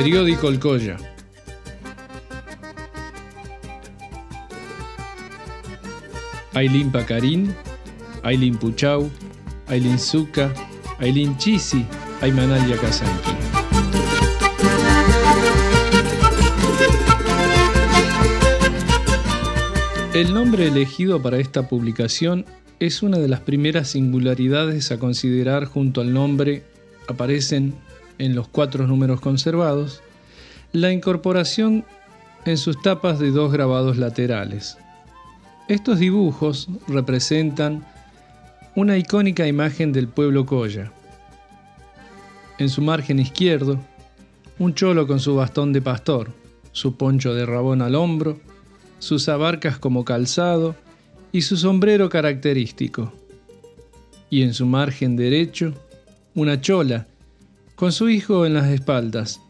Periódico El Colla. Ailín Pacarín, Ailín Puchau, Ailín Zucca, Ailín Chisi, Aymanalia Kazanki. El nombre elegido para esta publicación es una de las primeras singularidades a considerar junto al nombre aparecen en los cuatro números conservados la incorporación en sus tapas de dos grabados laterales. Estos dibujos representan una icónica imagen del pueblo Coya. En su margen izquierdo, un cholo con su bastón de pastor, su poncho de rabón al hombro, sus abarcas como calzado y su sombrero característico. Y en su margen derecho, una chola, con su hijo en las espaldas,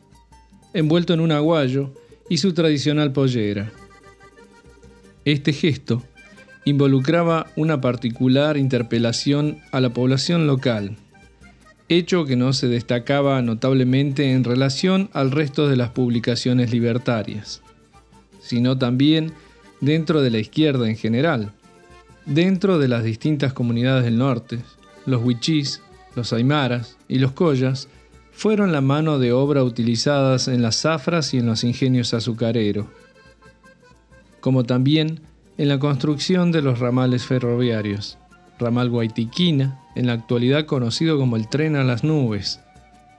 envuelto en un aguayo y su tradicional pollera. Este gesto involucraba una particular interpelación a la población local, hecho que no se destacaba notablemente en relación al resto de las publicaciones libertarias, sino también dentro de la izquierda en general, Dentro de las distintas comunidades del norte, los huichís, los aymaras y los collas fueron la mano de obra utilizadas en las zafras y en los ingenios azucareros, como también en la construcción de los ramales ferroviarios, ramal Guaitiquina, en la actualidad conocido como el tren a las nubes,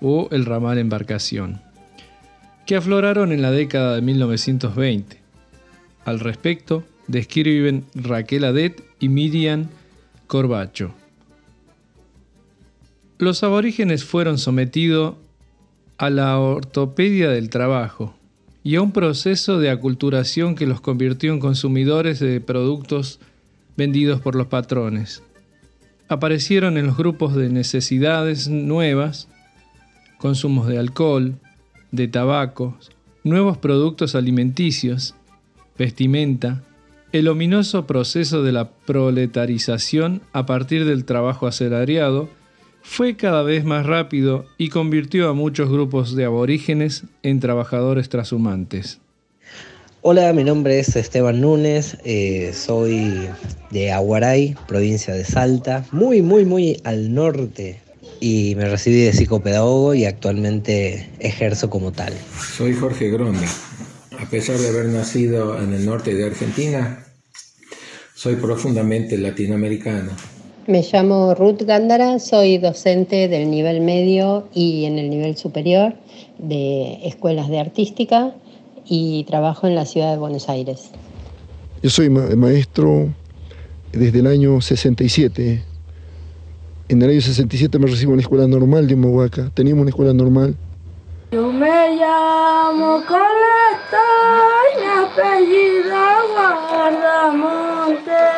o el ramal embarcación, que afloraron en la década de 1920. Al respecto, describen Raquel Adet y Miriam Corbacho. Los aborígenes fueron sometidos a la ortopedia del trabajo y a un proceso de aculturación que los convirtió en consumidores de productos vendidos por los patrones. Aparecieron en los grupos de necesidades nuevas, consumos de alcohol, de tabaco, nuevos productos alimenticios, vestimenta, el ominoso proceso de la proletarización a partir del trabajo asalariado fue cada vez más rápido y convirtió a muchos grupos de aborígenes en trabajadores trashumantes. Hola, mi nombre es Esteban Núñez, eh, soy de Aguaray, provincia de Salta, muy, muy, muy al norte y me recibí de psicopedagogo y actualmente ejerzo como tal. Soy Jorge Gronda, a pesar de haber nacido en el norte de Argentina, soy profundamente latinoamericano. Me llamo Ruth Gándara, soy docente del nivel medio y en el nivel superior de escuelas de artística y trabajo en la ciudad de Buenos Aires. Yo soy maestro desde el año 67. En el año 67 me recibo en la escuela normal de Mohuaca. Teníamos una escuela normal yo me llamo Coleta y mi apellido Guardamonte.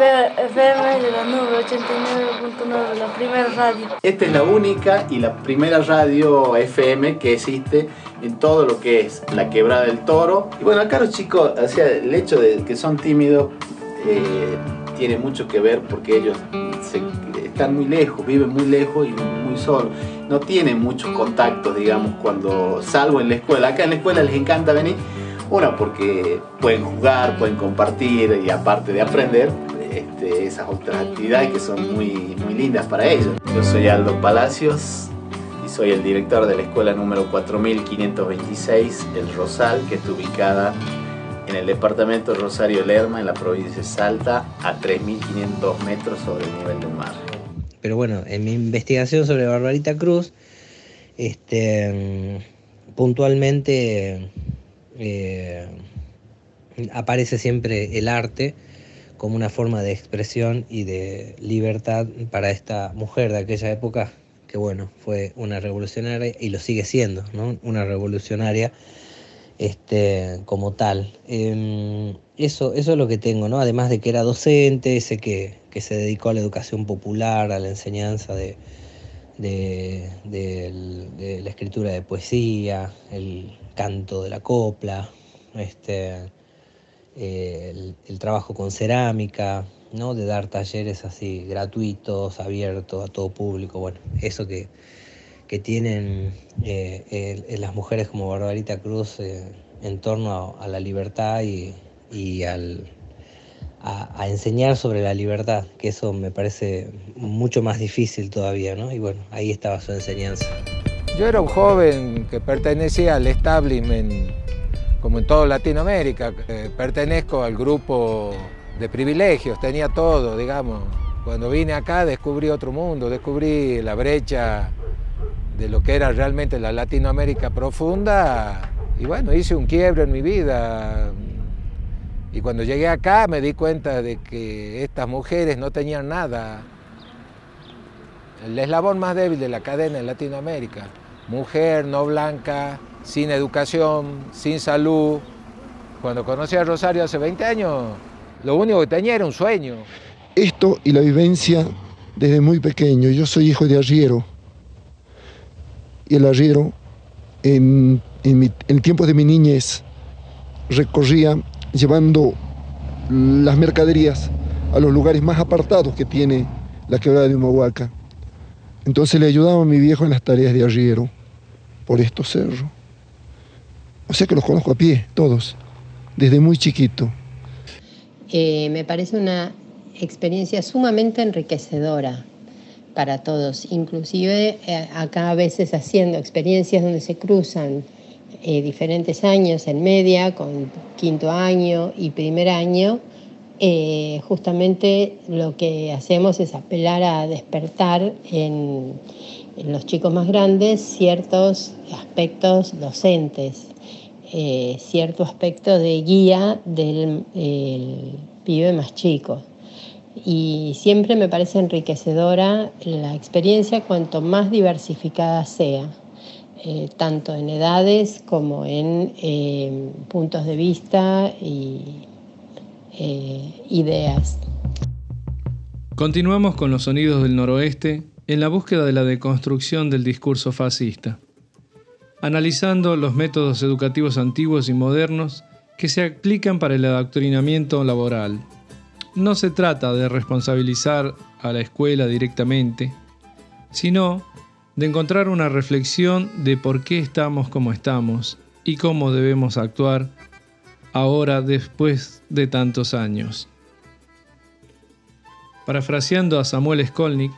FM de la nube 89.9, la primera radio. Esta es la única y la primera radio FM que existe en todo lo que es la quebrada del toro. Y bueno, acá los chicos, el hecho de que son tímidos eh, tiene mucho que ver porque ellos están muy lejos, viven muy lejos y muy solos no tienen muchos contactos, digamos, cuando salgo en la escuela. Acá en la escuela les encanta venir, una porque pueden jugar, pueden compartir y aparte de aprender, este, esas otras actividades que son muy, muy lindas para ellos. Yo soy Aldo Palacios y soy el director de la escuela número 4526, El Rosal, que está ubicada en el departamento Rosario Lerma, en la provincia de Salta, a 3.500 metros sobre el nivel del mar. Pero bueno, en mi investigación sobre Barbarita Cruz, este, puntualmente eh, aparece siempre el arte como una forma de expresión y de libertad para esta mujer de aquella época, que bueno, fue una revolucionaria y lo sigue siendo, ¿no? Una revolucionaria este, como tal. Em, eso, eso es lo que tengo, ¿no? Además de que era docente, sé que, se dedicó a la educación popular, a la enseñanza de, de, la escritura de poesía, el canto de la copla, este, el, trabajo con cerámica, ¿no? de dar talleres así gratuitos, abiertos a todo público, bueno, eso que, que tienen eh, las mujeres como Barbarita Cruz en torno a, la libertad y, al, a, enseñar sobre la libertad, que eso me parece mucho más difícil todavía, ¿no? Y bueno, ahí estaba su enseñanza. Yo era un joven que pertenecía al establishment, como en toda Latinoamérica, pertenezco al grupo de privilegios, tenía todo, digamos. Cuando vine acá descubrí otro mundo, descubrí la brecha de lo que era realmente la Latinoamérica profunda y bueno, hice un quiebre en mi vida. Y cuando llegué acá me di cuenta de que estas mujeres no tenían nada. El eslabón más débil de la cadena en Latinoamérica. Mujer no blanca, sin educación, sin salud. Cuando conocí a Rosario hace 20 años, lo único que tenía era un sueño. Esto y la vivencia desde muy pequeño. Yo soy hijo de arriero. Y el arriero, en, el tiempo de mi niñez, recorría llevando las mercaderías a los lugares más apartados que tiene la quebrada de Humahuaca. Entonces le ayudaba a mi viejo en las tareas de arriero por estos cerros. O sea que los conozco a pie, todos, desde muy chiquito. Eh, me parece una experiencia sumamente enriquecedora para todos, inclusive eh, acá a veces haciendo experiencias donde se cruzan eh, diferentes años en media, con quinto año y primer año, justamente lo que hacemos es apelar a despertar en, en los chicos más grandes ciertos aspectos docentes eh, cierto aspecto de guía del pibe más chico. Y siempre me parece enriquecedora la experiencia cuanto más diversificada sea, eh, tanto en edades como en eh, puntos de vista y ideas. Continuamos con los sonidos del noroeste en la búsqueda de la deconstrucción del discurso fascista analizando los métodos educativos antiguos y modernos que se aplican para el adoctrinamiento laboral. No se trata de responsabilizar a la escuela directamente, sino de encontrar una reflexión de por qué estamos como estamos y cómo debemos actuar ahora después de tantos años. Parafraseando a Samuel Skolnick,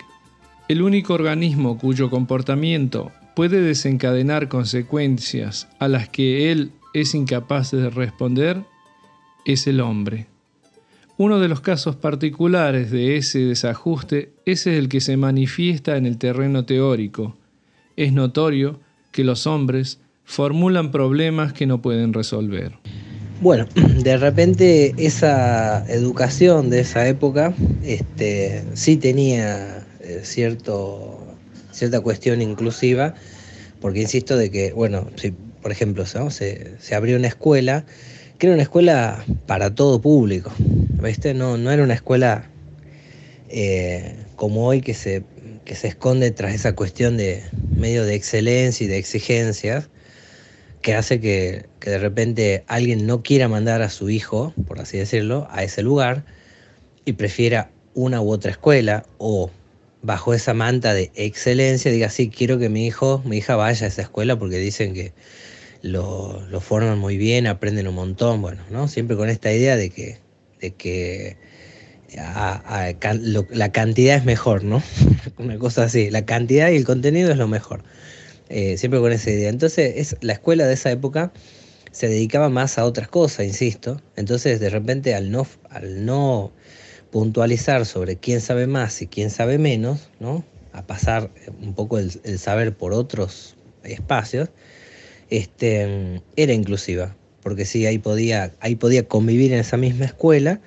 el único organismo cuyo comportamiento puede desencadenar consecuencias a las que él es incapaz de responder es el hombre. Uno de los casos particulares de ese desajuste es el que se manifiesta en el terreno teórico. Es notorio que los hombres formulan problemas que no pueden resolver. Bueno, de repente esa educación de esa época este, sí tenía eh, cierto cierta cuestión inclusiva, porque insisto de que, bueno, si por ejemplo se, abrió una escuela, que era una escuela para todo público, ¿viste? No, era una escuela eh, como hoy que se, que se esconde tras esa cuestión de medio de excelencia y de exigencias, que hace que, que de repente alguien no quiera mandar a su hijo, por así decirlo, a ese lugar y prefiera una u otra escuela o bajo esa manta de excelencia, diga, sí, quiero que mi hijo, mi hija vaya a esa escuela porque dicen que lo, forman muy bien, aprenden un montón, bueno, ¿no? Siempre con esta idea de que, de que la cantidad es mejor, ¿no? Una cosa así, la cantidad y el contenido es lo mejor. Eh, siempre con esa idea. Entonces, es, la escuela de esa época se dedicaba más a otras cosas, insisto. Entonces, de repente, al no, al no puntualizar sobre quién sabe más y quién sabe menos, ¿no? a pasar un poco el, saber por otros espacios, este, era inclusiva, porque sí, ahí podía, ahí podía convivir en esa misma escuela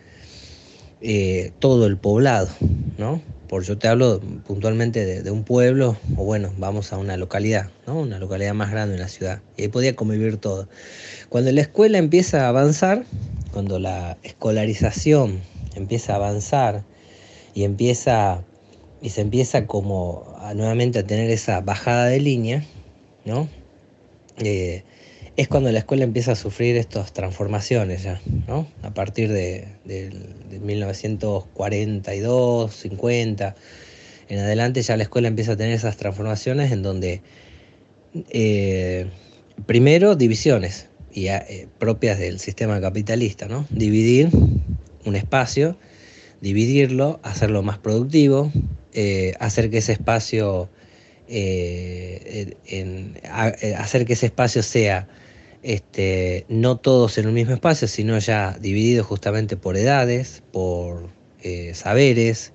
eh, todo el poblado, ¿no? Por yo te hablo puntualmente de, de, un pueblo, o bueno, vamos a una localidad, ¿no? Una localidad más grande en la ciudad, y ahí podía convivir todo. Cuando la escuela empieza a avanzar, cuando la escolarización empieza a avanzar y empieza y se empieza como nuevamente a tener esa bajada de línea, ¿no? Eh, es cuando la escuela empieza a sufrir estas transformaciones ya, ¿no? A partir de, 1942, 50, en adelante ya la escuela empieza a tener esas transformaciones en donde eh, primero divisiones y, eh, propias del sistema capitalista, ¿no? Dividir un espacio, dividirlo, hacerlo más productivo, eh, hacer que ese espacio hacer que ese espacio sea este, no todos en un mismo espacio, sino ya divididos justamente por edades, por saberes,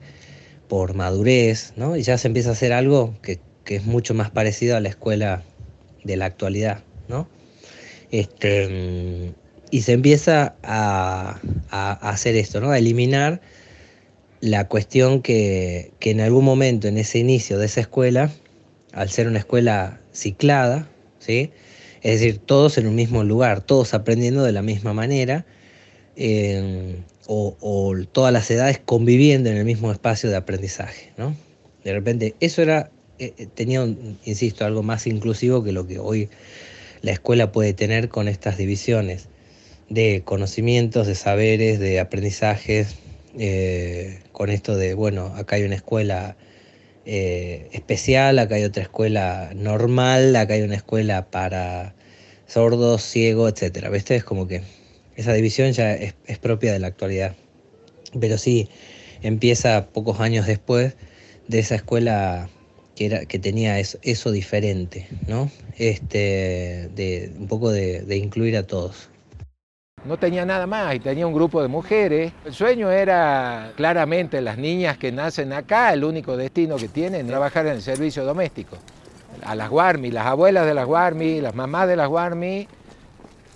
por madurez, ¿no? Y ya se empieza a hacer algo que, es mucho más parecido a la escuela de la actualidad, ¿no? Este, y se empieza a, hacer esto, ¿no? A eliminar la cuestión que, que, en algún momento, en ese inicio de esa escuela, al ser una escuela ciclada, ¿sí? Es decir, todos en un mismo lugar, todos aprendiendo de la misma manera, eh, o, todas las edades conviviendo en el mismo espacio de aprendizaje. ¿no? De repente, eso era, eh, eh, tenía, insisto, algo más inclusivo que lo que hoy la escuela puede tener con estas divisiones de conocimientos, de saberes, de aprendizajes, eh, con esto de, bueno, acá hay una escuela especial, acá hay otra escuela normal, acá hay una escuela para sordos, ciegos, etcétera. ¿Viste? Es como que esa división ya es, propia de la actualidad. Pero sí, empieza pocos años después de esa escuela que, era, que tenía eso, diferente, ¿no? Este, de, un poco de incluir a todos. No tenía nada más y tenía un grupo de mujeres. El sueño era claramente las niñas que nacen acá, el único destino que tienen es trabajar en el servicio doméstico. A las Guarmi, las abuelas de las Guarmi, las mamás de las Guarmi,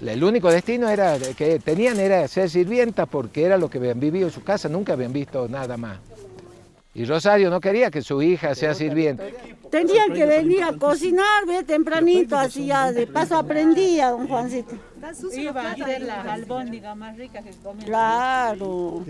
el único destino era que tenían era ser sirvientas porque era lo que habían vivido en su casa, nunca habían visto nada más. Y Rosario no quería que su hija sea sirvienta. Tenían que venir a cocinar, ve, tempranito, así ya de paso aprendía, don Juancito. Iba a ser más ricas que comían. Claro.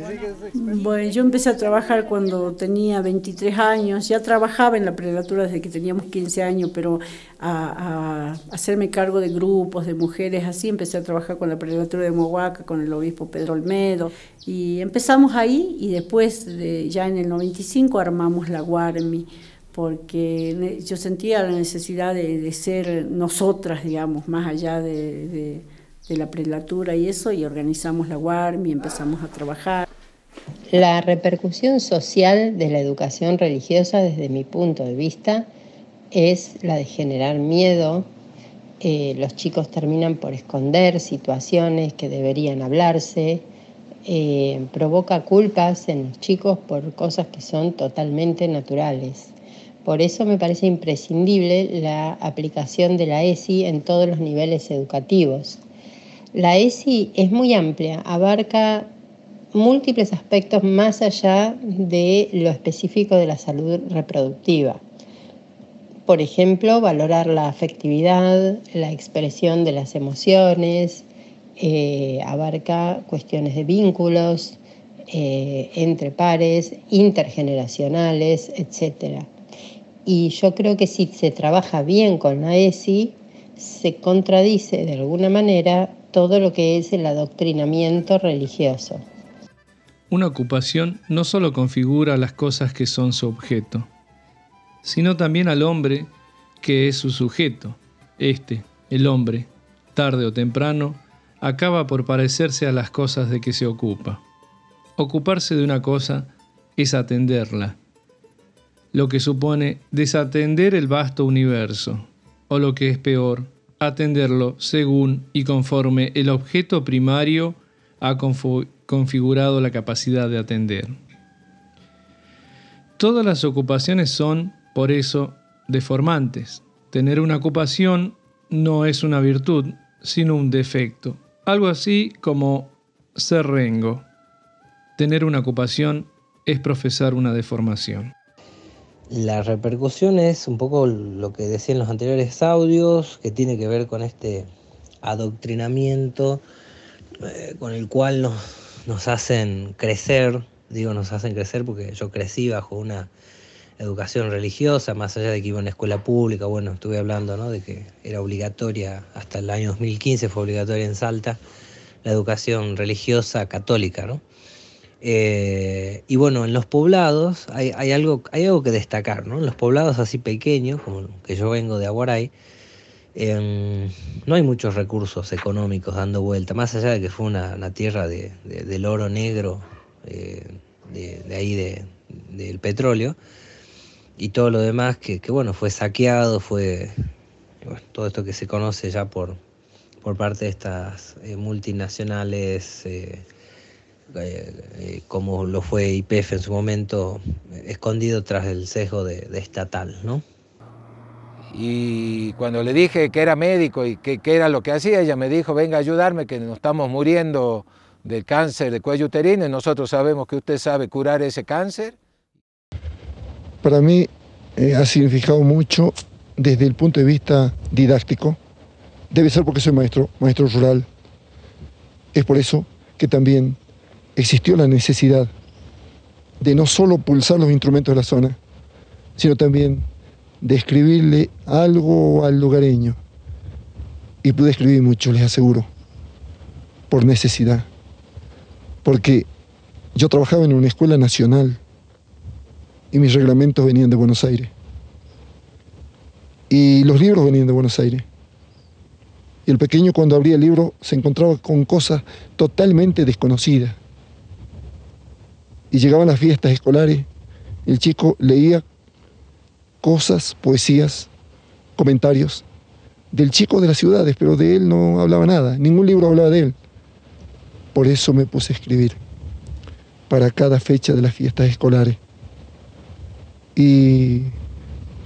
Bueno, yo empecé a trabajar cuando tenía 23 años, ya trabajaba en la prelatura desde que teníamos 15 años, pero a, hacerme cargo de grupos de mujeres, así empecé a trabajar con la prelatura de Mohuaca, con el obispo Pedro Olmedo, y empezamos ahí y después, ya en el 95, armamos la Guarmi porque yo sentía la necesidad de, ser nosotras, digamos, más allá de, de la prelatura y eso, y organizamos la WARM y empezamos a trabajar. La repercusión social de la educación religiosa, desde mi punto de vista, es la de generar miedo. Eh, los chicos terminan por esconder situaciones que deberían hablarse. Eh, provoca culpas en los chicos por cosas que son totalmente naturales. Por eso me parece imprescindible la aplicación de la ESI en todos los niveles educativos. La ESI es muy amplia, abarca múltiples aspectos más allá de lo específico de la salud reproductiva. Por ejemplo, valorar la afectividad, la expresión de las emociones, eh, abarca cuestiones de vínculos eh, entre pares, intergeneracionales, etc. Y yo creo que si se trabaja bien con la ESI, se contradice de alguna manera todo lo que es el adoctrinamiento religioso. Una ocupación no solo configura las cosas que son su objeto, sino también al hombre que es su sujeto. Este, el hombre, tarde o temprano, acaba por parecerse a las cosas de que se ocupa. Ocuparse de una cosa es atenderla, lo que supone desatender el vasto universo, o lo que es peor, atenderlo según y conforme el objeto primario ha configurado la capacidad de atender. Todas las ocupaciones son, por eso, deformantes. Tener una ocupación no es una virtud, sino un defecto. Algo así como ser rengo. Tener una ocupación es profesar una deformación. La repercusión es un poco lo que decía en los anteriores audios, que tiene que ver con este adoctrinamiento eh, con el cual nos, nos hacen crecer, digo nos hacen crecer porque yo crecí bajo una educación religiosa, más allá de que iba a una escuela pública, bueno, estuve hablando ¿no? de que era obligatoria, hasta el año 2015 fue obligatoria en Salta, la educación religiosa católica, ¿no? Eh, y bueno, en los poblados hay, algo, hay algo que destacar, ¿no? En los poblados así pequeños, como que yo vengo de Aguaray, em, no hay muchos recursos económicos dando vuelta, más allá de que fue una, tierra de, del oro negro, eh, de, ahí del petróleo, y todo lo demás que, bueno, fue saqueado, fue todo esto que se conoce ya por, por parte de estas eh, multinacionales eh, eh, como lo fue IPF en su momento, escondido tras el sesgo de, estatal, ¿no? Y cuando le dije que era médico y que, era lo que hacía, ella me dijo, venga a ayudarme, que nos estamos muriendo del cáncer de cuello uterino y nosotros sabemos que usted sabe curar ese cáncer. Para mí eh, ha significado mucho desde el punto de vista didáctico. Debe ser porque soy maestro, maestro rural. Es por eso que también existió la necesidad de no solo pulsar los instrumentos de la zona, sino también de escribirle algo al lugareño. Y pude escribir mucho, les aseguro, por necesidad. Porque yo trabajaba en una escuela nacional y mis reglamentos venían de Buenos Aires. Y los libros venían de Buenos Aires. Y el pequeño cuando abría el libro se encontraba con cosas totalmente desconocidas y llegaban las fiestas escolares, el chico leía cosas, poesías, comentarios del chico de las ciudades, pero de él no hablaba nada, ningún libro hablaba de él. Por eso me puse a escribir para cada fecha de las fiestas escolares. Y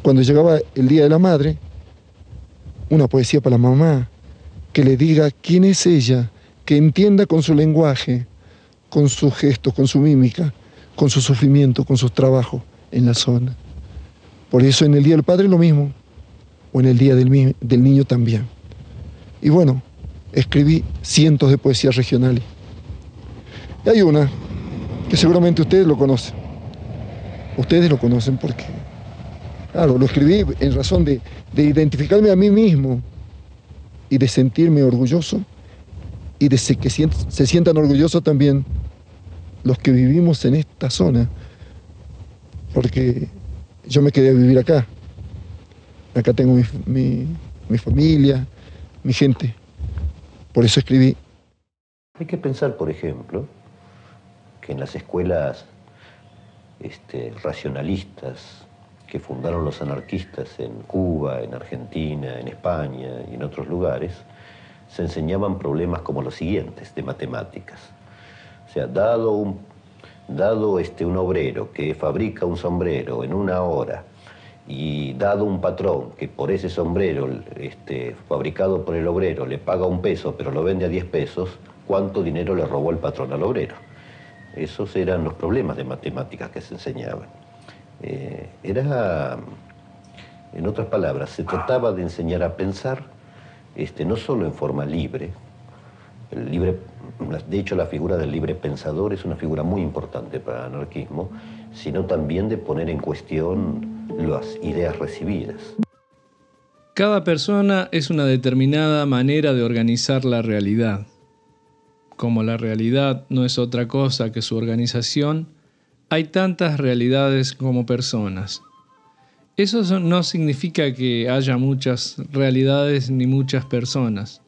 cuando llegaba el Día de la Madre, una poesía para la mamá, que le diga quién es ella, que entienda con su lenguaje, con sus gestos, con su mímica, con su sufrimiento, con sus trabajos en la zona. Por eso en el Día del Padre lo mismo, o en el Día del, del Niño también. Y bueno, escribí cientos de poesías regionales. Y hay una que seguramente ustedes lo conocen. Ustedes lo conocen porque, claro, lo escribí en razón de, de identificarme a mí mismo y de sentirme orgulloso y de que se sientan orgullosos también los que vivimos en esta zona, porque yo me quedé a vivir acá. Acá tengo mi, familia, mi gente. Por eso escribí. Hay que pensar, por ejemplo, que en las escuelas este, racionalistas que fundaron los anarquistas en Cuba, en Argentina, en España y en otros lugares, se enseñaban problemas como los siguientes de matemáticas. Sea, dado un, dado este, un obrero que fabrica un sombrero en una hora y dado un patrón que por ese sombrero este, fabricado por el obrero le paga un peso pero lo vende a 10 pesos, ¿cuánto dinero le robó el patrón al obrero? Esos eran los problemas de matemáticas que se enseñaban. Eh, era, en otras palabras, se trataba de enseñar a pensar este, no solo en forma libre, el libre, de hecho la figura del libre pensador es una figura muy importante para el anarquismo, sino también de poner en cuestión las ideas recibidas. Cada persona es una determinada manera de organizar la realidad. Como la realidad no es otra cosa que su organización, hay tantas realidades como personas. Eso no significa que haya muchas realidades ni muchas personas.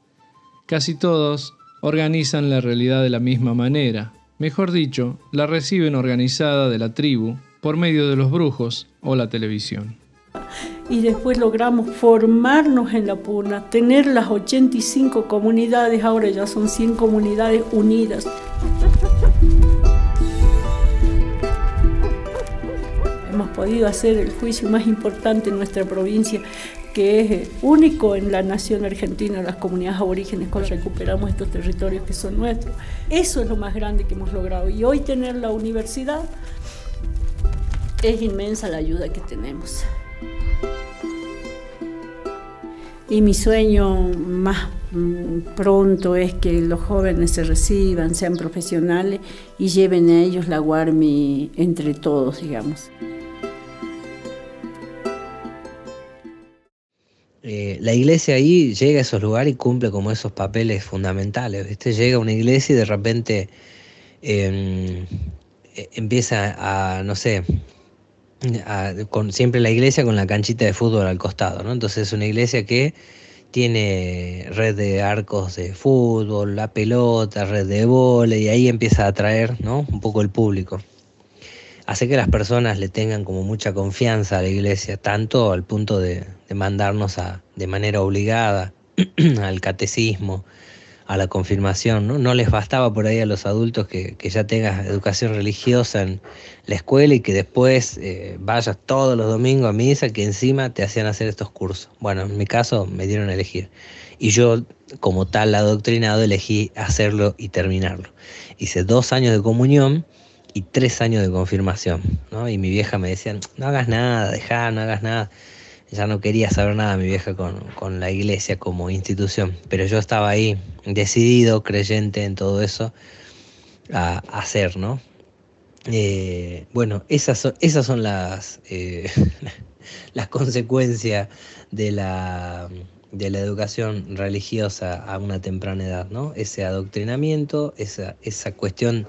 Casi todos organizan la realidad de la misma manera. Mejor dicho, la reciben organizada de la tribu por medio de los brujos o la televisión. Y después logramos formarnos en la Puna, tener las 85 comunidades, ahora ya son 100 comunidades unidas. podido hacer el juicio más importante en nuestra provincia, que es eh, único en la nación argentina, las comunidades aborígenes, cuando recuperamos estos territorios que son nuestros. Eso es lo más grande que hemos logrado. Y hoy tener la universidad es inmensa la ayuda que tenemos. Y mi sueño más mm, pronto es que los jóvenes se reciban, sean profesionales y lleven a ellos la Guarmi entre todos, digamos. Eh, la iglesia ahí llega a esos lugares y cumple como esos papeles fundamentales. Llega a una iglesia y de repente em, empieza a, no sé, con siempre la iglesia con la canchita de fútbol al costado, ¿no? Entonces es una iglesia que tiene red de arcos de fútbol, la pelota, red de vole, y ahí empieza a atraer ¿no? un poco el público. Hace que las personas le tengan como mucha confianza a la iglesia, tanto al punto de, mandarnos a, de manera obligada al catecismo, a la confirmación, ¿no? No les bastaba por ahí a los adultos que, ya tengas educación religiosa en la escuela y que después eh, vayas todos los domingos a misa, que encima te hacían hacer estos cursos. Bueno, en mi caso me dieron a elegir. Y yo, como tal adoctrinado, elegí hacerlo y terminarlo. Hice dos años de comunión y tres años de confirmación, ¿no? Y mi vieja me decía, no hagas nada, dejá, no hagas nada ya no quería saber nada mi vieja con, la iglesia como institución, pero yo estaba ahí decidido, creyente en todo eso, a, hacer, ¿no? Eh, bueno, esas son, esas son las, eh, las consecuencias de la, de la educación religiosa a una temprana edad, ¿no? Ese adoctrinamiento, esa, esa cuestión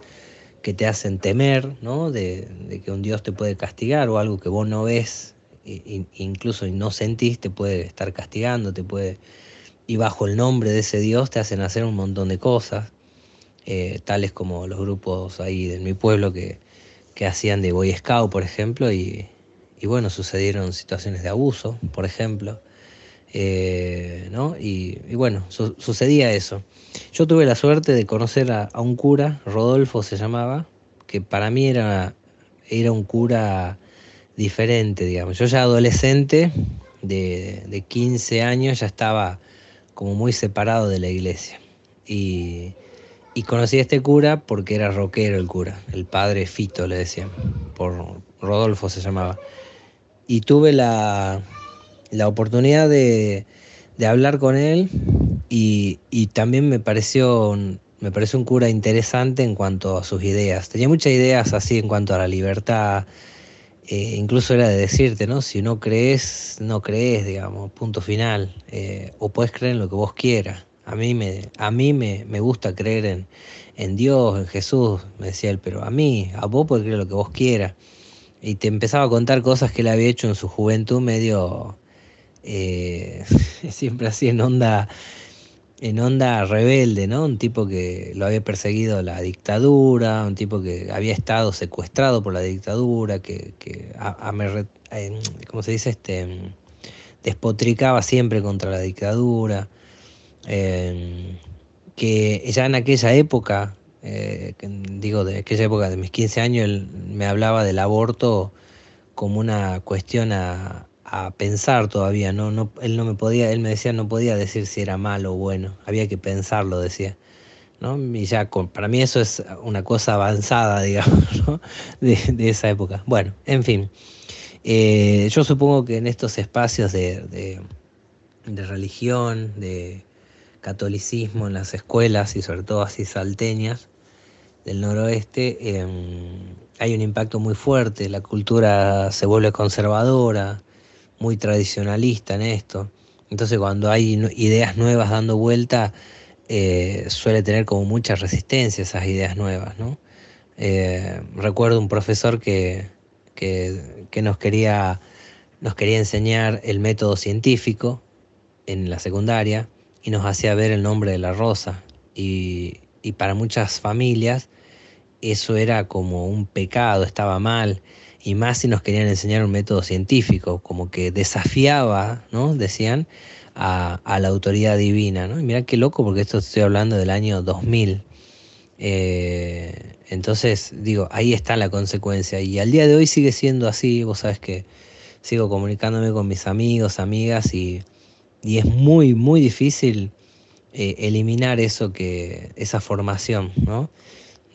que te hacen temer, ¿no? De, que un Dios te puede castigar o algo que vos no ves incluso no sentís, te puede estar castigando, te puede, y bajo el nombre de ese Dios te hacen hacer un montón de cosas, eh, tales como los grupos ahí de mi pueblo que, que hacían de Boy Scout, por ejemplo, y, y bueno, sucedieron situaciones de abuso, por ejemplo. Eh, ¿no? y, bueno, sucedía eso. Yo tuve la suerte de conocer a, un cura, Rodolfo se llamaba, que para mí era, era un cura diferente, digamos. Yo ya adolescente, de, de 15 años, ya estaba como muy separado de la iglesia. Y, y conocí a este cura porque era rockero el cura, el padre Fito le decían, por Rodolfo se llamaba. Y tuve la, la oportunidad de, de, hablar con él y, y, también me pareció, me pareció un cura interesante en cuanto a sus ideas. Tenía muchas ideas así en cuanto a la libertad, eh, incluso era de decirte, ¿no? Si no crees, no crees, digamos, punto final. Eh, o puedes creer en lo que vos quieras. A mí me, a mí me, me gusta creer en, en, Dios, en Jesús, me decía él, pero a mí, a vos podés creer lo que vos quieras. Y te empezaba a contar cosas que él había hecho en su juventud medio, eh, siempre así en onda en onda rebelde, ¿no? Un tipo que lo había perseguido la dictadura, un tipo que había estado secuestrado por la dictadura, que, que a, ¿cómo se dice? Este, despotricaba siempre contra la dictadura, em, que ya en aquella época, eh, digo, de aquella época de mis 15 años, él me hablaba del aborto como una cuestión a, a pensar todavía, no, no, él no me podía, él me decía no podía decir si era malo o bueno, había que pensarlo, decía. ¿no? Y ya para mí eso es una cosa avanzada, digamos, de, esa época. Bueno, en fin, eh, yo supongo que en estos espacios de, de, religión, de catolicismo en las escuelas y sobre todo así salteñas del noroeste, em, hay un impacto muy fuerte, la cultura se vuelve conservadora, muy tradicionalista en esto. Entonces cuando hay ideas nuevas dando vuelta, eh, suele tener como mucha resistencia esas ideas nuevas. ¿no? Eh, recuerdo un profesor que, que, nos, quería, nos quería enseñar el método científico en la secundaria y nos hacía ver el nombre de la rosa. Y, y para muchas familias eso era como un pecado, estaba mal y más si nos querían enseñar un método científico, como que desafiaba, ¿no? Decían, a, la autoridad divina, ¿no? Y mira qué loco, porque esto estoy hablando del año 2000. Eh, entonces, digo, ahí está la consecuencia. Y al día de hoy sigue siendo así, vos sabes que sigo comunicándome con mis amigos, amigas, y, y es muy, muy difícil eh, eliminar eso que, esa formación, ¿no?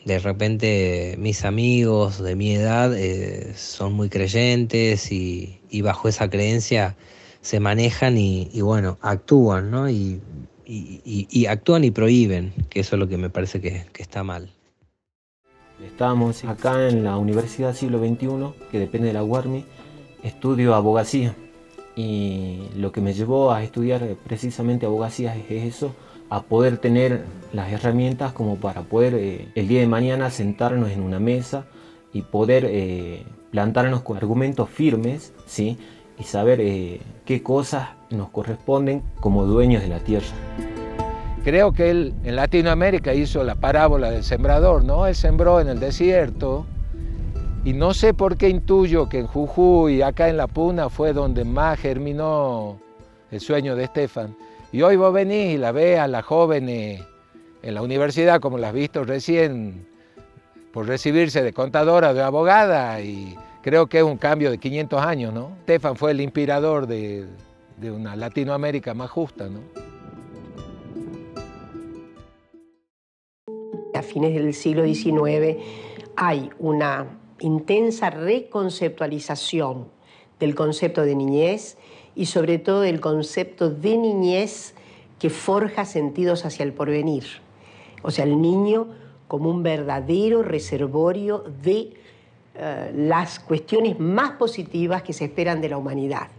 De repente mis amigos de mi edad eh, son muy creyentes y, bajo esa creencia se manejan y, bueno, actúan, ¿no? Y, actúan y prohíben, que eso es lo que me parece que, está mal. Estamos acá en la Universidad Siglo XXI, que depende de la UARMI, estudio abogacía y lo que me llevó a estudiar precisamente abogacía es eso, a poder tener las herramientas como para poder eh, el día de mañana sentarnos en una mesa y poder eh, plantarnos con argumentos firmes, ¿sí? Y saber eh, qué cosas nos corresponden como dueños de la tierra. Creo que él en Latinoamérica hizo la parábola del sembrador, ¿no? Él sembró en el desierto y no sé por qué intuyo que en Jujuy, acá en La Puna, fue donde más germinó el sueño de Estefan. Y hoy vos venís y la ves a las jóvenes en la universidad, como las has visto recién, por recibirse de contadora, de abogada, y creo que es un cambio de 500 años, ¿no? Estefan fue el inspirador de, de una Latinoamérica más justa, ¿no? A fines del siglo XIX hay una intensa reconceptualización del concepto de niñez y sobre todo del concepto de niñez que forja sentidos hacia el porvenir. O sea, el niño como un verdadero reservorio de eh, las cuestiones más positivas que se esperan de la humanidad.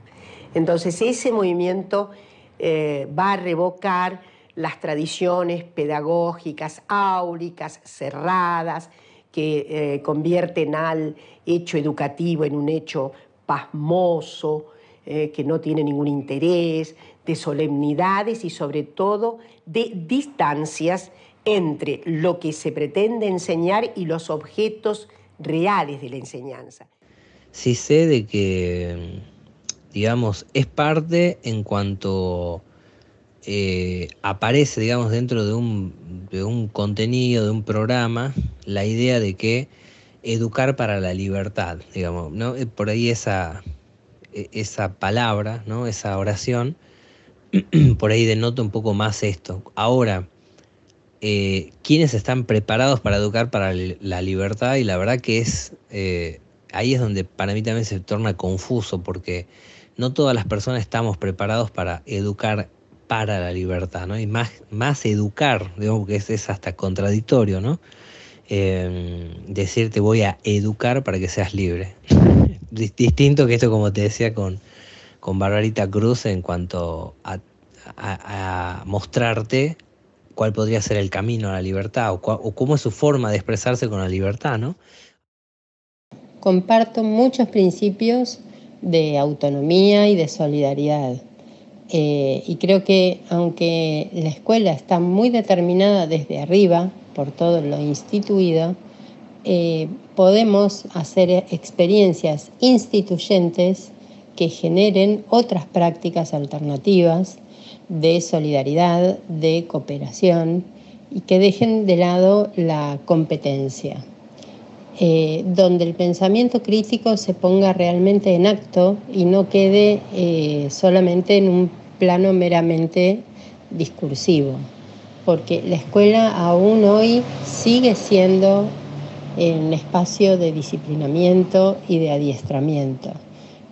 Entonces ese movimiento eh, va a revocar las tradiciones pedagógicas áuricas, cerradas, que eh, convierten al hecho educativo en un hecho pasmoso, eh, que no tiene ningún interés, de solemnidades y sobre todo de distancias entre lo que se pretende enseñar y los objetos reales de la enseñanza. Sí sé de que, digamos, es parte en cuanto eh, aparece, digamos, dentro de un, de un contenido, de un programa, la idea de que educar para la libertad, digamos, ¿no? Eh, por ahí esa, esa palabra, ¿no? Esa oración, por ahí denota un poco más esto. Ahora, eh, ¿quiénes están preparados para educar para la libertad? Y la verdad que es, ahí es donde para mí también se torna confuso, porque no todas las personas estamos preparados para educar para la libertad, ¿no? Y más, más educar, digamos que es, hasta contradictorio, ¿no? Eh, decirte voy a educar para que seas libre. Distinto que esto, como te decía, con, con Barbarita Cruz en cuanto a, mostrarte cuál podría ser el camino a la libertad o, o cómo es su forma de expresarse con la libertad, ¿no? Comparto muchos principios de autonomía y de solidaridad eh, y creo que aunque la escuela está muy determinada desde arriba por todo lo instituido, eh, podemos hacer experiencias instituyentes que generen otras prácticas alternativas de solidaridad, de cooperación y que dejen de lado la competencia. Eh, donde el pensamiento crítico se ponga realmente en acto y no quede solamente en un plano meramente discursivo, porque la escuela aún hoy sigue siendo un espacio de disciplinamiento y de adiestramiento.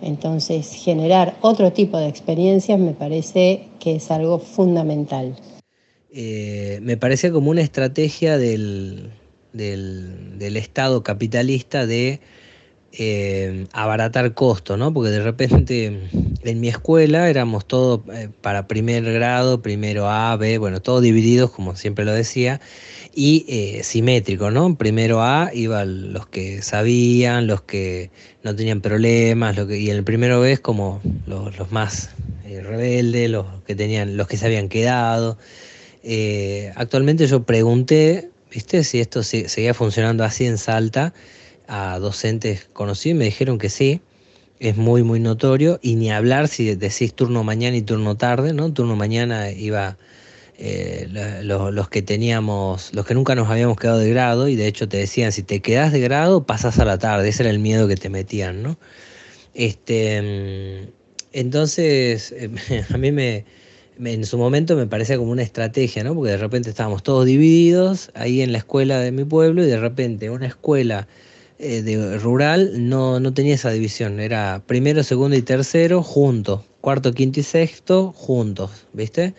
Entonces, generar otro tipo de experiencias me parece que es algo fundamental. Eh, me parece como una estrategia del, del Estado capitalista de eh, abaratar costos, ¿no? Porque de repente en mi escuela éramos todos eh, para primer grado, primero A, B, bueno, todos divididos, como siempre lo decía, y eh, simétrico, ¿no? Primero A iban los que sabían, los que no tenían problemas, lo que, y en el primero B es como los, más rebeldes, los que tenían, los que se habían quedado. actualmente yo pregunté, ¿viste? Si esto seguía funcionando así en Salta a docentes conocidos y me dijeron que sí, es muy, muy notorio, y ni hablar si decís turno mañana y turno tarde, ¿no? Turno mañana iba eh, los que teníamos, los que nunca nos habíamos quedado de grado, y de hecho te decían, si te quedas de grado, pasas a la tarde, ese era el miedo que te metían, ¿no? Este, entonces, a mí me, en su momento me parecía como una estrategia, ¿no? Porque de repente estábamos todos divididos ahí en la escuela de mi pueblo, y de repente una escuela eh, de rural no, no tenía esa división, era primero, segundo y tercero juntos, cuarto, quinto y sexto juntos, ¿viste?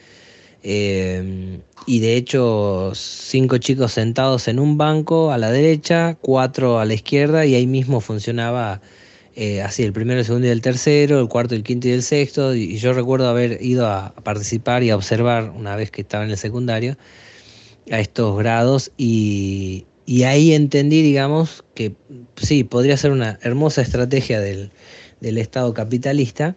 Eh, y de hecho, cinco chicos sentados en un banco a la derecha, cuatro a la izquierda, y ahí mismo funcionaba eh, así, el primero, el segundo y el tercero, el cuarto, el quinto y el sexto. Y, yo recuerdo haber ido a, participar y a observar una vez que estaba en el secundario a estos grados y, y ahí entendí, digamos, que sí, podría ser una hermosa estrategia del, Estado capitalista,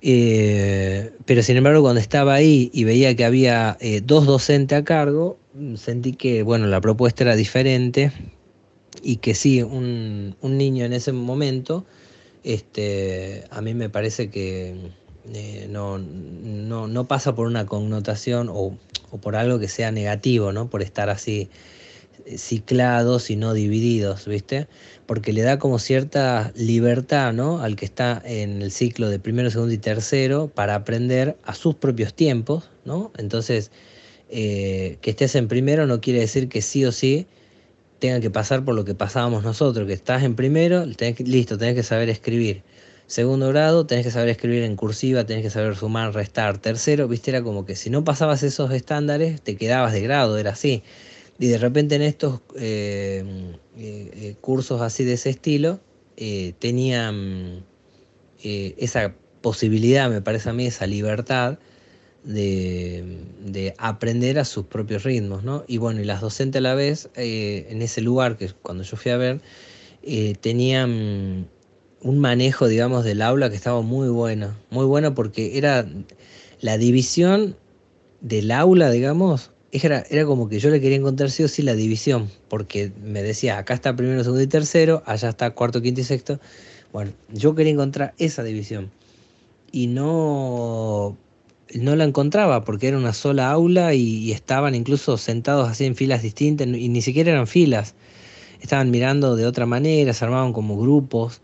eh, pero sin embargo cuando estaba ahí y veía que había eh, dos docentes a cargo, sentí que bueno, la propuesta era diferente y que sí, un, niño en ese momento, este, a mí me parece que eh, no, no, pasa por una connotación o, o, por algo que sea negativo, ¿no? Por estar así ciclados y no divididos, ¿viste? Porque le da como cierta libertad, ¿no? Al que está en el ciclo de primero, segundo y tercero para aprender a sus propios tiempos, ¿no? Entonces, eh, que estés en primero no quiere decir que sí o sí tenga que pasar por lo que pasábamos nosotros, que estás en primero, listo, tenés que saber escribir. Segundo grado, tenés que saber escribir en cursiva, tenés que saber sumar, restar. Tercero, viste, era como que si no pasabas esos estándares, te quedabas de grado, era así. Y de repente en estos eh, eh, eh, cursos así de ese estilo, tenían esa posibilidad, me parece a mí, esa libertad de, aprender a sus propios ritmos, ¿no? Y bueno, y las docentes a la vez, en ese lugar que cuando yo fui a ver, tenían un manejo, digamos, del aula que estaba muy bueno, muy bueno porque era la división del aula, digamos, era, era como que yo le quería encontrar sí o sí la división, porque me decía, acá está primero, segundo y tercero, allá está cuarto, quinto y sexto. Bueno, yo quería encontrar esa división y no, no la encontraba porque era una sola aula y, estaban incluso sentados así en filas distintas y ni siquiera eran filas. Estaban mirando de otra manera, se armaban como grupos.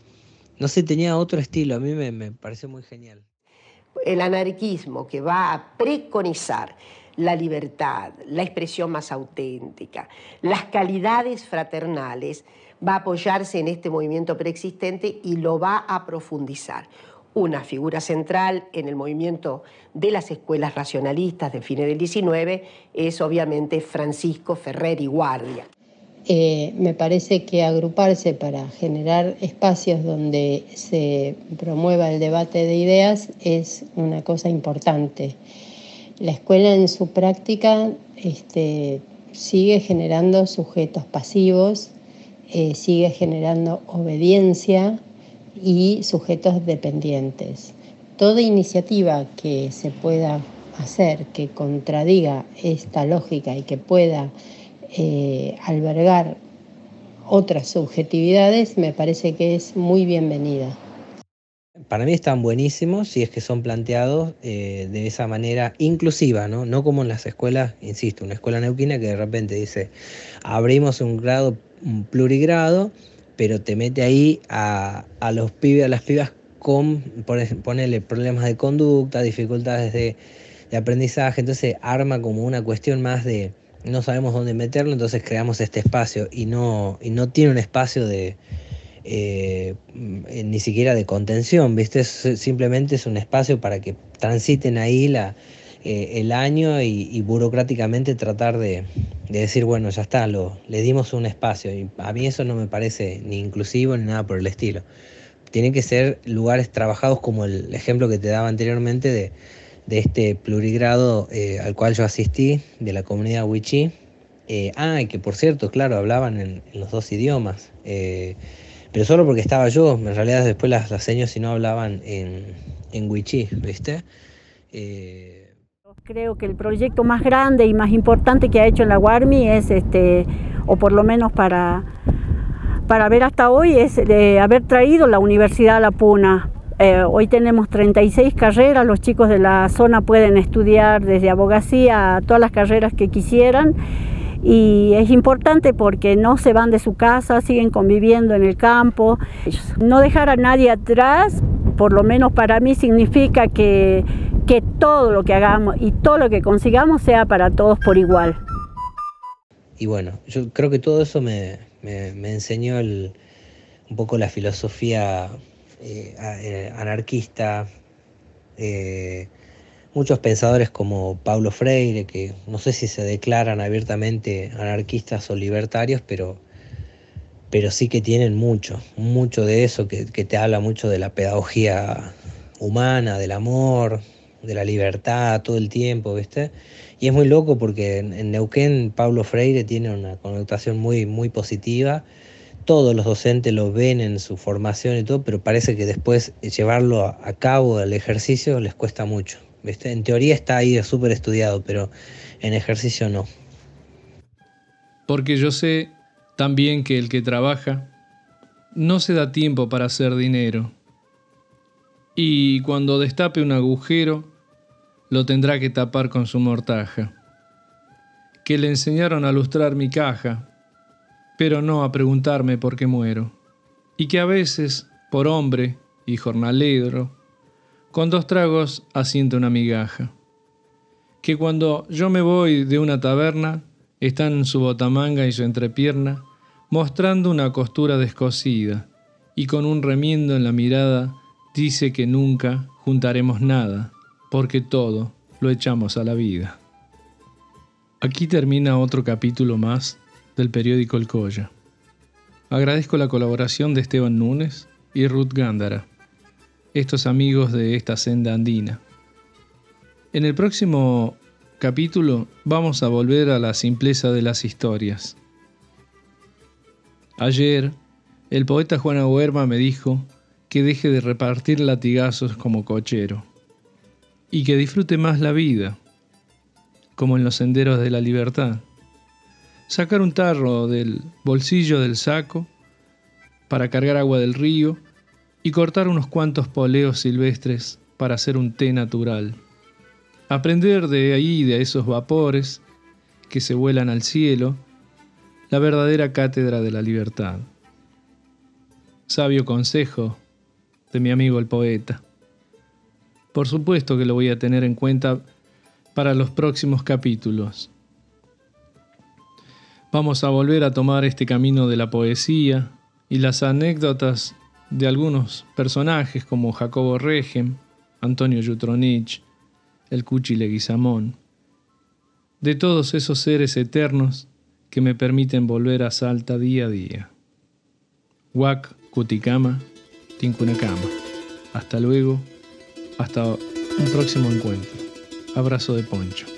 No sé, tenía otro estilo, a mí me, me pareció muy genial. El anarquismo que va a preconizar la libertad, la expresión más auténtica, las calidades fraternales, va a apoyarse en este movimiento preexistente y lo va a profundizar. Una figura central en el movimiento de las escuelas racionalistas de fines del 19 es obviamente Francisco Ferrer y Guardia. Eh, me parece que agruparse para generar espacios donde se promueva el debate de ideas es una cosa importante. La escuela en su práctica este, sigue generando sujetos pasivos, eh, sigue generando obediencia y sujetos dependientes. Toda iniciativa que se pueda hacer que contradiga esta lógica y que pueda eh, albergar otras subjetividades me parece que es muy bienvenida para mí están buenísimos si es que son planteados eh, de esa manera inclusiva, ¿no? No como en las escuelas, insisto, una escuela neuquina que de repente dice, abrimos un grado, un plurigrado, pero te mete ahí a, los pibes, a las pibas con, ponerle problemas de conducta, dificultades de, de aprendizaje, entonces arma como una cuestión más de no sabemos dónde meterlo, entonces creamos este espacio y no, y no tiene un espacio de eh, ni siquiera de contención, ¿viste? simplemente es un espacio para que transiten ahí la, eh, el año y, burocráticamente tratar de, decir, bueno, ya está, lo, le dimos un espacio. Y a mí eso no me parece ni inclusivo ni nada por el estilo. Tienen que ser lugares trabajados como el ejemplo que te daba anteriormente de, este plurigrado eh, al cual yo asistí, de la comunidad Wichí. ah, y que por cierto, claro, hablaban en, los dos idiomas pero solo porque estaba yo, en realidad después las, las señas si no hablaban en, en Wichí, ¿viste? Eh, Creo que el proyecto más grande y más importante que ha hecho la Guarmi es, este, o por lo menos para, para ver hasta hoy, es de haber traído la Universidad a La Puna. Eh, hoy tenemos 36 carreras, los chicos de la zona pueden estudiar desde abogacía a todas las carreras que quisieran y es importante porque no se van de su casa, siguen conviviendo en el campo. No dejar a nadie atrás, por lo menos para mí, significa que, que todo lo que hagamos y todo lo que consigamos sea para todos por igual. Y bueno, yo creo que todo eso me, enseñó un poco la filosofía eh, eh, anarquista. Eh, muchos pensadores como Paulo Freire, que no sé si se declaran abiertamente anarquistas o libertarios, pero, pero sí que tienen mucho, mucho de eso, que, te habla mucho de la pedagogía humana, del amor, de la libertad todo el tiempo, ¿viste? Y es muy loco porque en, Neuquén Pablo Freire tiene una connotación muy, muy positiva. Todos los docentes lo ven en su formación y todo, pero parece que después llevarlo a, cabo, el ejercicio, les cuesta mucho. En teoría está ahí súper estudiado, pero en ejercicio no. Porque yo sé también que el que trabaja no se da tiempo para hacer dinero. Y cuando destape un agujero, lo tendrá que tapar con su mortaja. Que le enseñaron a lustrar mi caja, pero no a preguntarme por qué muero. Y que a veces, por hombre y jornalero, con dos tragos asienta una migaja. Que cuando yo me voy de una taberna, están su botamanga y su entrepierna, mostrando una costura descosida, y con un remiendo en la mirada dice que nunca juntaremos nada, porque todo lo echamos a la vida. Aquí termina otro capítulo más del periódico El Colla. Agradezco la colaboración de Esteban Núñez y Ruth Gándara, estos amigos de esta senda andina. En el próximo capítulo vamos a volver a la simpleza de las historias. Ayer, el poeta Juan Aguerma me dijo que deje de repartir latigazos como cochero y que disfrute más la vida, como en los senderos de la libertad. Sacar un tarro del bolsillo del saco para cargar agua del río y cortar unos cuantos poleos silvestres para hacer un té natural. Aprender de ahí, de esos vapores que se vuelan al cielo, la verdadera cátedra de la libertad. Sabio consejo de mi amigo el poeta. Por supuesto que lo voy a tener en cuenta para los próximos capítulos. Vamos a volver a tomar este camino de la poesía y las anécdotas de algunos personajes como Jacobo Regem, Antonio Jutronich, el Cuchi Leguizamón, de todos esos seres eternos que me permiten volver a Salta día a día. Huac, Cuticama, Tincunacama. Hasta luego. Hasta un próximo encuentro. Abrazo de Poncho.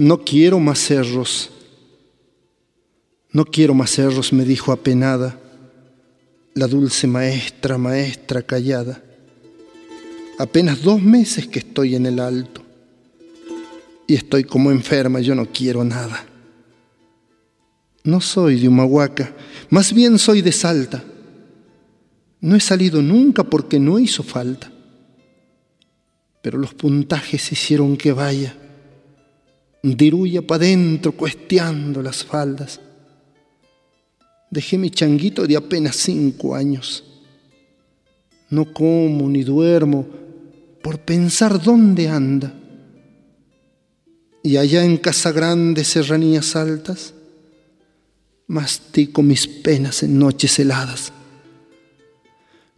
No quiero más cerros. No quiero más cerros, me dijo apenada la dulce maestra, maestra callada. Apenas dos meses que estoy en el alto y estoy como enferma, yo no quiero nada. No soy de Humahuaca, más bien soy de Salta. No he salido nunca porque no hizo falta. Pero los puntajes hicieron que vaya, diruya pa' dentro cuesteando las faldas. Dejé mi changuito de apenas cinco años. No como ni duermo por pensar dónde anda. Y allá en Casa Grande, serranías altas, mastico mis penas en noches heladas.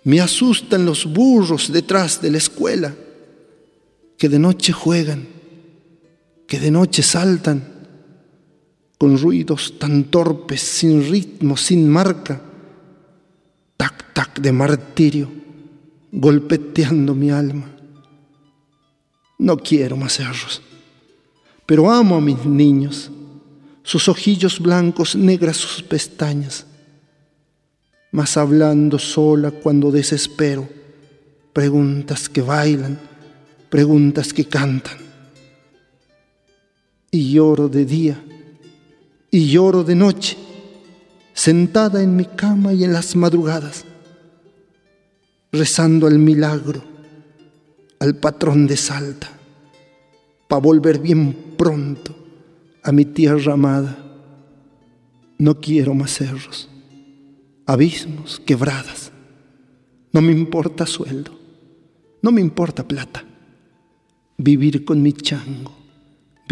Me asustan los burros detrás de la escuela, que de noche juegan, que de noche saltan, con ruidos tan torpes, sin ritmo, sin marca, tac, tac de martirio, golpeteando mi alma. No quiero más cerros, pero amo a mis niños sus ojillos blancos, negras sus pestañas. Mas hablando sola cuando desespero, preguntas que bailan, preguntas que cantan. Y lloro de día y lloro de noche, sentada en mi cama y en las madrugadas, rezando al milagro, al patrón de Salta, para volver bien pronto a mi tierra amada. No quiero más cerros, abismos, quebradas. No me importa sueldo, no me importa plata. Vivir con mi chango,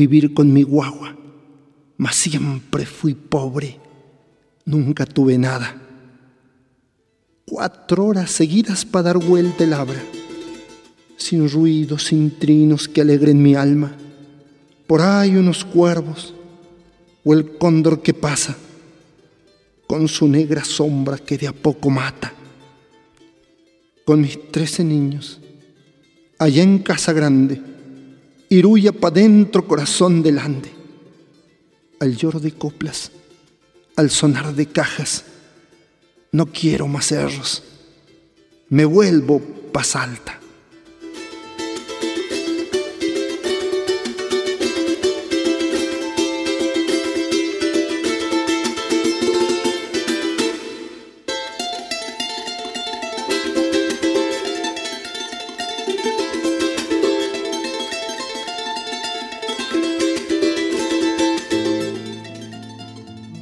vivir con mi guagua. Mas siempre fui pobre, nunca tuve nada. Cuatro horas seguidas para dar vuelta el abra, sin ruido, sin trinos que alegren mi alma por ahí unos cuervos o el cóndor que pasa con su negra sombra que de a poco mata. con mis trece niños, allá en Casa Grande, Iruya pa' dentro, corazón delante, al lloro de coplas, al sonar de cajas, no quiero más cerros, me vuelvo pa' Salta.